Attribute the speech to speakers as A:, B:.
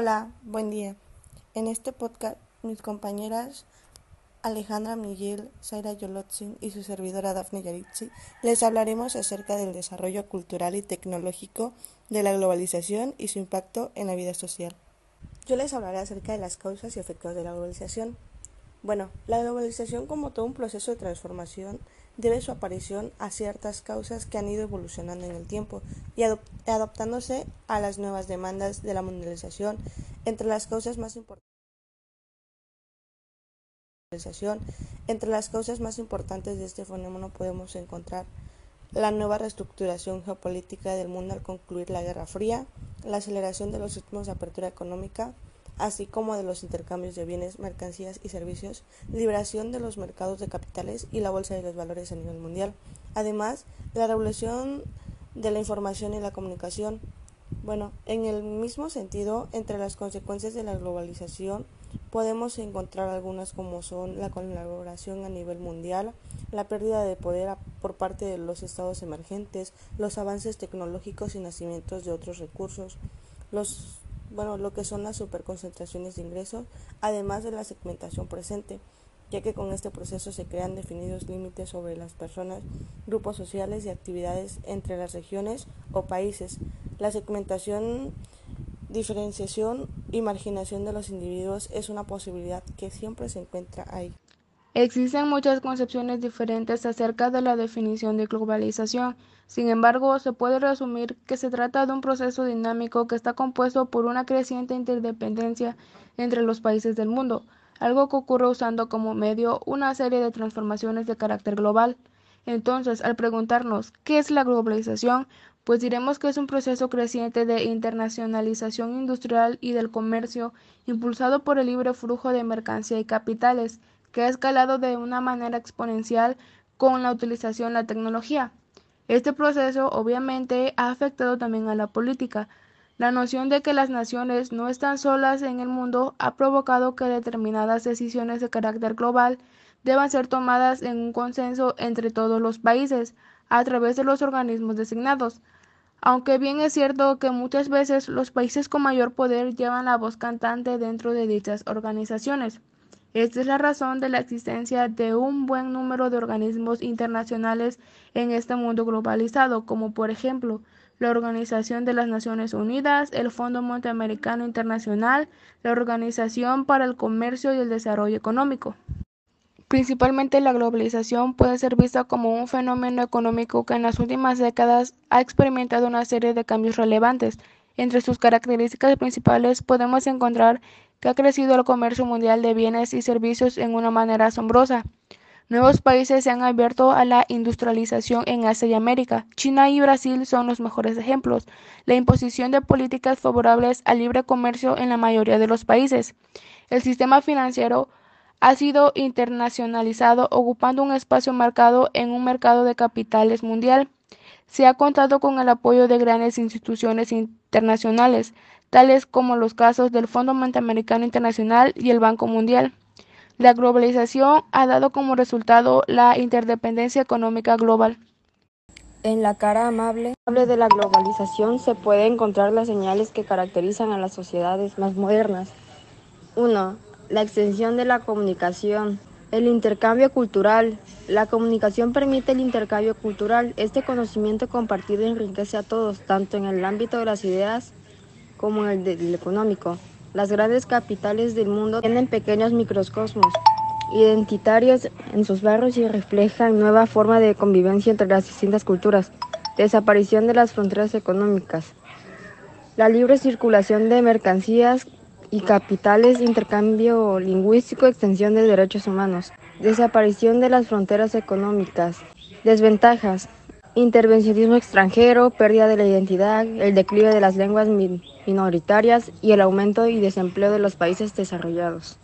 A: Hola, buen día. En este podcast, mis compañeras Alejandra Miguel, Zaira Yolotzin y su servidora Dafne Yaritzi les hablaremos acerca del desarrollo cultural y tecnológico de la globalización y su impacto en la vida social. Yo les hablaré acerca de las causas y efectos de la globalización. Bueno, la globalización como todo un proceso de transformación debe su aparición a ciertas causas que han ido evolucionando en el tiempo y adaptándose a las nuevas demandas de la mundialización. Entre las causas más importantes entre las causas más importantes de este fenómeno podemos encontrar la nueva reestructuración geopolítica del mundo al concluir la Guerra Fría, la aceleración de los ritmos de apertura económica, así como de los intercambios de bienes, mercancías y servicios, liberación de los mercados de capitales y la bolsa de los valores a nivel mundial. Además, la revolución de la información y la comunicación. Bueno, en el mismo sentido, entre las consecuencias de la globalización podemos encontrar algunas como son la colaboración a nivel mundial, la pérdida de poder por parte de los estados emergentes, los avances tecnológicos y nacimientos de otros recursos, los bueno, lo que son las superconcentraciones de ingresos, además de la segmentación presente, ya que con este proceso se crean definidos límites sobre las personas, grupos sociales y actividades entre las regiones o países. La segmentación, diferenciación y marginación de los individuos es una posibilidad que siempre se encuentra ahí.
B: Existen muchas concepciones diferentes acerca de la definición de globalización. Sin embargo, se puede resumir que se trata de un proceso dinámico que está compuesto por una creciente interdependencia entre los países del mundo, algo que ocurre usando como medio una serie de transformaciones de carácter global. Entonces, al preguntarnos ¿qué es la globalización? Pues diremos que es un proceso creciente de internacionalización industrial y del comercio impulsado por el libre flujo de mercancía y capitales que ha escalado de una manera exponencial con la utilización de la tecnología. Este proceso obviamente ha afectado también a la política. La noción de que las naciones no están solas en el mundo ha provocado que determinadas decisiones de carácter global deban ser tomadas en un consenso entre todos los países a través de los organismos designados. Aunque bien es cierto que muchas veces los países con mayor poder llevan la voz cantante dentro de dichas organizaciones. Esta es la razón de la existencia de un buen número de organismos internacionales en este mundo globalizado, como por ejemplo la Organización de las Naciones Unidas, el Fondo Monteamericano Internacional, la Organización para el Comercio y el Desarrollo Económico. Principalmente la globalización puede ser vista como un fenómeno económico que en las últimas décadas ha experimentado una serie de cambios relevantes. Entre sus características principales podemos encontrar que ha crecido el comercio mundial de bienes y servicios en una manera asombrosa. Nuevos países se han abierto a la industrialización en Asia y América. China y Brasil son los mejores ejemplos. La imposición de políticas favorables al libre comercio en la mayoría de los países. El sistema financiero ha sido internacionalizado, ocupando un espacio marcado en un mercado de capitales mundial. Se ha contado con el apoyo de grandes instituciones internacionales, tales como los casos del Fondo Monetario Internacional y el Banco Mundial. La globalización ha dado como resultado la interdependencia económica global.
C: En la cara amable de la globalización se puede encontrar las señales que caracterizan a las sociedades más modernas. 1. La extensión de la comunicación. El intercambio cultural. La comunicación permite el intercambio cultural. Este conocimiento compartido enriquece a todos, tanto en el ámbito de las ideas como el del económico. Las grandes capitales del mundo tienen pequeños microcosmos identitarios en sus barrios y reflejan nueva forma de convivencia entre las distintas culturas. Desaparición de las fronteras económicas. La libre circulación de mercancías y capitales, intercambio lingüístico, extensión de derechos humanos. Desaparición de las fronteras económicas. Desventajas. Intervencionismo extranjero, pérdida de la identidad, el declive de las lenguas minoritarias y el aumento y desempleo de los países desarrollados.